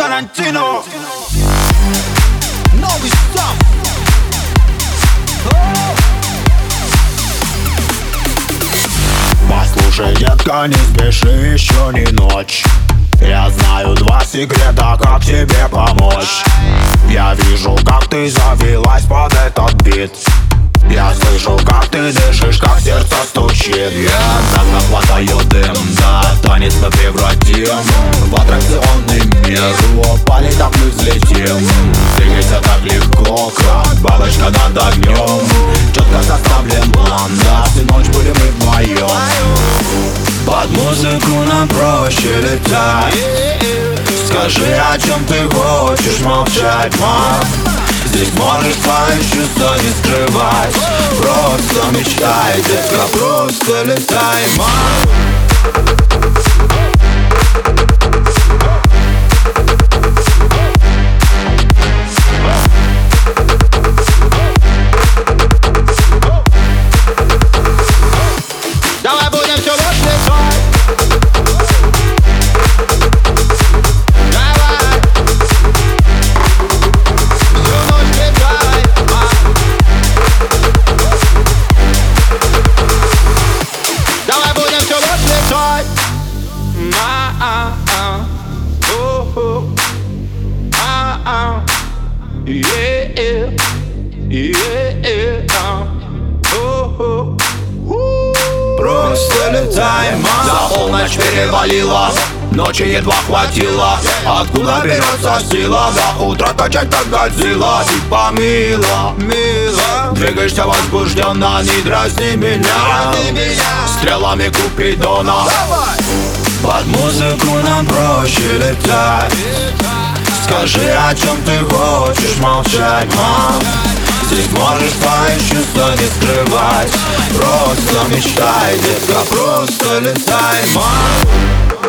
Тарантино. Новый сам. Послушай, детка, не спеши, еще не ночь. Я знаю два секрета, как тебе помочь. Я вижу, как ты завелась под этот бит. Я слышу, как ты дышишь, как сердце стучит. Я так хватаю дым, да, танец мы превратим В аттракционный мир, упали так мы взлетим. Двигайся так легко, как бабочка над огнем. Четко составлен план, да, всю ночь будем мы вдвоем. Под музыку нам проще летать. Скажи, о чем ты хочешь молчать, мам? Здесь можешь свои чувства не скрывать. Просто мечтай, детка, просто летай, мам Yeah. Yeah. О-о. Просто летай, мам За полночь перевалила Ночи едва хватило. Откуда берется сила? До утра качать как Годзилла. Типа мило, мило. Двигаешься возбужденно Не дразни меня. Стрелами Купидона Под музыку нам проще летать Скажи, о чем ты хочешь молчать, мам? Здесь можешь свои чувства не скрывать. Просто мечтай, детка, просто летай, мам